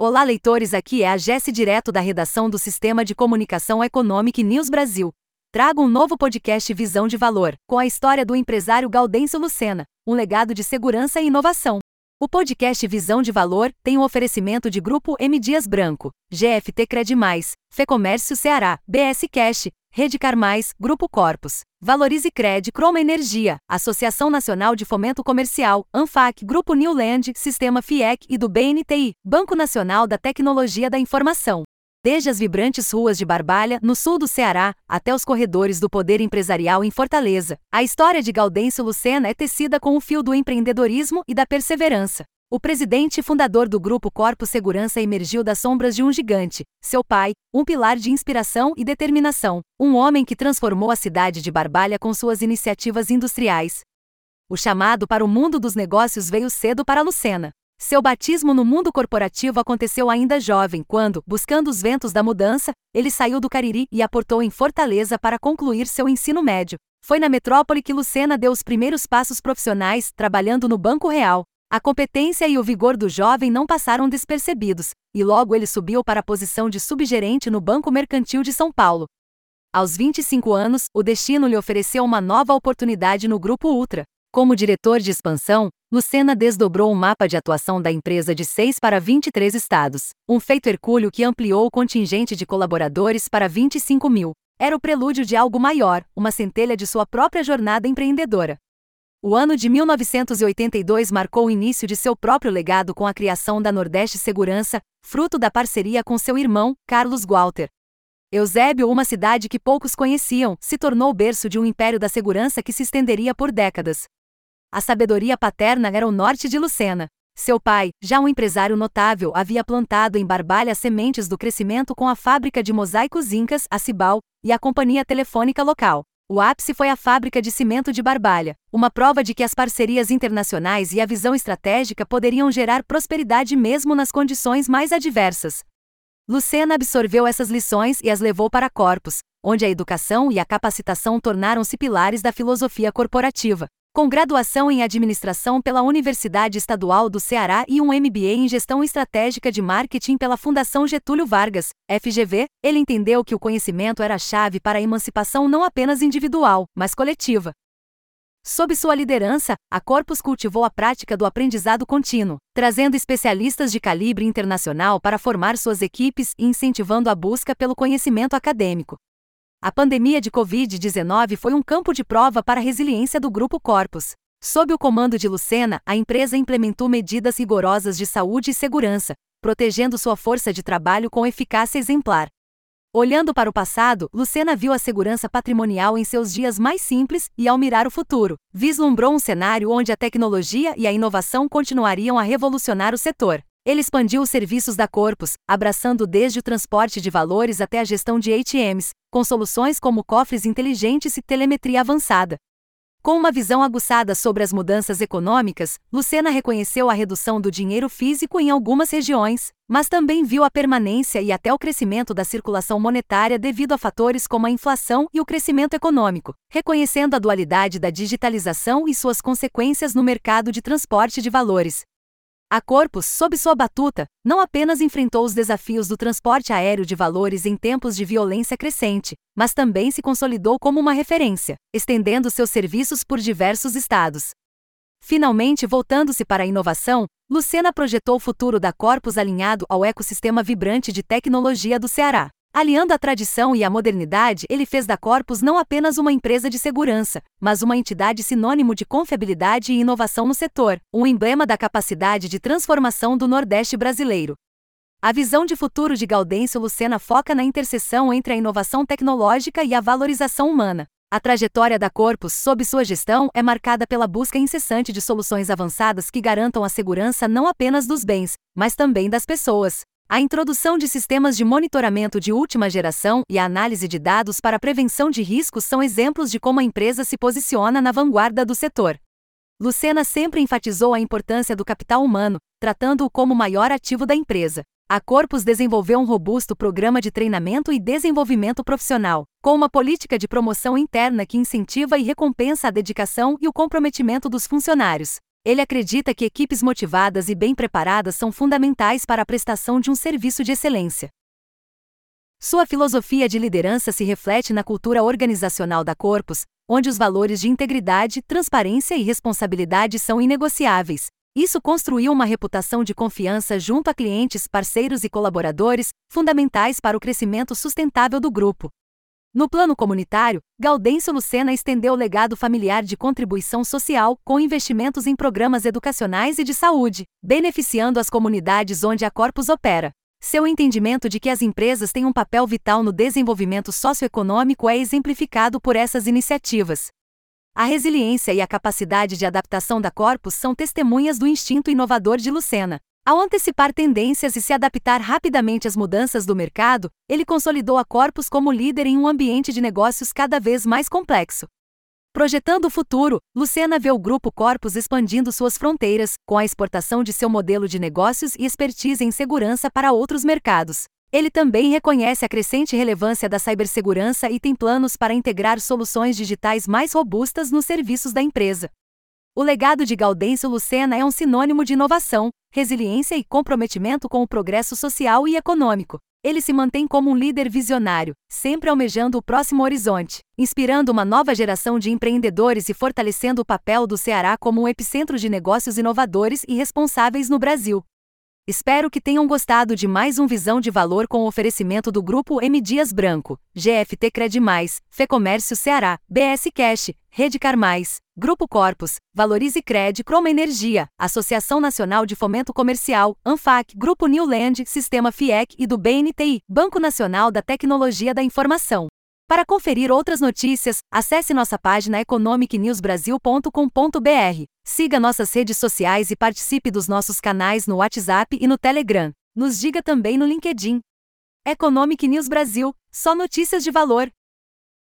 Olá, leitores, aqui é a Jesse direto da redação do Sistema de Comunicação Econômica News Brasil. Trago um novo podcast Visão de Valor, com a história do empresário Gaudêncio Lucena, um legado de segurança e inovação. O podcast Visão de Valor tem um oferecimento de Grupo M Dias Branco, GFT Cred Fecomércio Ceará, BS Cash, Rede Carmais, Grupo Corpus, Valorize Cred, Croma Energia, Associação Nacional de Fomento Comercial, ANFAC, Grupo Newland, Sistema FIEC e do BNTI, Banco Nacional da Tecnologia da Informação. Desde as vibrantes ruas de Barbalha, no sul do Ceará, até os corredores do poder empresarial em Fortaleza, a história de Gaudêncio Lucena é tecida com o fio do empreendedorismo e da perseverança. O presidente e fundador do grupo Corpo Segurança emergiu das sombras de um gigante, seu pai, um pilar de inspiração e determinação, um homem que transformou a cidade de Barbalha com suas iniciativas industriais. O chamado para o mundo dos negócios veio cedo para Lucena. Seu batismo no mundo corporativo aconteceu ainda jovem, quando, buscando os ventos da mudança, ele saiu do Cariri e aportou em Fortaleza para concluir seu ensino médio. Foi na metrópole que Lucena deu os primeiros passos profissionais, trabalhando no Banco Real, a competência e o vigor do jovem não passaram despercebidos, e logo ele subiu para a posição de subgerente no Banco Mercantil de São Paulo. Aos 25 anos, o destino lhe ofereceu uma nova oportunidade no Grupo Ultra. Como diretor de expansão, Lucena desdobrou o mapa de atuação da empresa de 6 para 23 estados, um feito hercúleo que ampliou o contingente de colaboradores para 25 mil. Era o prelúdio de algo maior, uma centelha de sua própria jornada empreendedora. O ano de 1982 marcou o início de seu próprio legado com a criação da Nordeste Segurança, fruto da parceria com seu irmão, Carlos Walter. Eusébio, uma cidade que poucos conheciam, se tornou o berço de um império da segurança que se estenderia por décadas. A sabedoria paterna era o norte de Lucena. Seu pai, já um empresário notável, havia plantado em Barbalha sementes do crescimento com a fábrica de mosaicos incas, a Cibal, e a companhia telefônica local. O ápice foi a fábrica de cimento de Barbalha, uma prova de que as parcerias internacionais e a visão estratégica poderiam gerar prosperidade mesmo nas condições mais adversas. Lucena absorveu essas lições e as levou para Corpus, onde a educação e a capacitação tornaram-se pilares da filosofia corporativa. Com graduação em administração pela Universidade Estadual do Ceará e um MBA em gestão estratégica de marketing pela Fundação Getúlio Vargas, FGV, ele entendeu que o conhecimento era a chave para a emancipação não apenas individual, mas coletiva. Sob sua liderança, a Corpus cultivou a prática do aprendizado contínuo, trazendo especialistas de calibre internacional para formar suas equipes e incentivando a busca pelo conhecimento acadêmico. A pandemia de Covid-19 foi um campo de prova para a resiliência do Grupo Corpus. Sob o comando de Lucena, a empresa implementou medidas rigorosas de saúde e segurança, protegendo sua força de trabalho com eficácia exemplar. Olhando para o passado, Lucena viu a segurança patrimonial em seus dias mais simples e, ao mirar o futuro, vislumbrou um cenário onde a tecnologia e a inovação continuariam a revolucionar o setor. Ele expandiu os serviços da Corpus, abraçando desde o transporte de valores até a gestão de ATMs, com soluções como cofres inteligentes e telemetria avançada. Com uma visão aguçada sobre as mudanças econômicas, Lucena reconheceu a redução do dinheiro físico em algumas regiões, mas também viu a permanência e até o crescimento da circulação monetária devido a fatores como a inflação e o crescimento econômico, reconhecendo a dualidade da digitalização e suas consequências no mercado de transporte de valores. A Corpus, sob sua batuta, não apenas enfrentou os desafios do transporte aéreo de valores em tempos de violência crescente, mas também se consolidou como uma referência, estendendo seus serviços por diversos estados. Finalmente, voltando-se para a inovação, Lucena projetou o futuro da Corpus alinhado ao ecossistema vibrante de tecnologia do Ceará. Aliando a tradição e a modernidade, ele fez da Corpus não apenas uma empresa de segurança, mas uma entidade sinônimo de confiabilidade e inovação no setor, um emblema da capacidade de transformação do Nordeste brasileiro. A visão de futuro de Gaudêncio Lucena foca na interseção entre a inovação tecnológica e a valorização humana. A trajetória da Corpus sob sua gestão é marcada pela busca incessante de soluções avançadas que garantam a segurança não apenas dos bens, mas também das pessoas. A introdução de sistemas de monitoramento de última geração e a análise de dados para prevenção de riscos são exemplos de como a empresa se posiciona na vanguarda do setor. Lucena sempre enfatizou a importância do capital humano, tratando-o como o maior ativo da empresa. A Corpus desenvolveu um robusto programa de treinamento e desenvolvimento profissional, com uma política de promoção interna que incentiva e recompensa a dedicação e o comprometimento dos funcionários. Ele acredita que equipes motivadas e bem preparadas são fundamentais para a prestação de um serviço de excelência. Sua filosofia de liderança se reflete na cultura organizacional da Corpus, onde os valores de integridade, transparência e responsabilidade são inegociáveis. Isso construiu uma reputação de confiança junto a clientes, parceiros e colaboradores, fundamentais para o crescimento sustentável do grupo. No plano comunitário, Gaudêncio Lucena estendeu o legado familiar de contribuição social, com investimentos em programas educacionais e de saúde, beneficiando as comunidades onde a Corpus opera. Seu entendimento de que as empresas têm um papel vital no desenvolvimento socioeconômico é exemplificado por essas iniciativas. A resiliência e a capacidade de adaptação da Corpus são testemunhas do instinto inovador de Lucena. Ao antecipar tendências e se adaptar rapidamente às mudanças do mercado, ele consolidou a Corpus como líder em um ambiente de negócios cada vez mais complexo. Projetando o futuro, Lucena vê o grupo Corpus expandindo suas fronteiras, com a exportação de seu modelo de negócios e expertise em segurança para outros mercados. Ele também reconhece a crescente relevância da cibersegurança e tem planos para integrar soluções digitais mais robustas nos serviços da empresa. O legado de Gaudêncio Lucena é um sinônimo de inovação, resiliência e comprometimento com o progresso social e econômico. Ele se mantém como um líder visionário, sempre almejando o próximo horizonte, inspirando uma nova geração de empreendedores e fortalecendo o papel do Ceará como um epicentro de negócios inovadores e responsáveis no Brasil. Espero que tenham gostado de mais um Visão de Valor com o oferecimento do Grupo M Dias Branco, GFT Cred Fecomércio Ceará, BS Cash, Rede Mais, Grupo Corpus, Valorize Cred, Croma Energia, Associação Nacional de Fomento Comercial, ANFAC, Grupo Newland, Sistema FIEC e do BNTI, Banco Nacional da Tecnologia da Informação. Para conferir outras notícias, acesse nossa página economicnewsbrasil.com.br. Siga nossas redes sociais e participe dos nossos canais no WhatsApp e no Telegram. Nos diga também no LinkedIn. Economic News Brasil, só notícias de valor.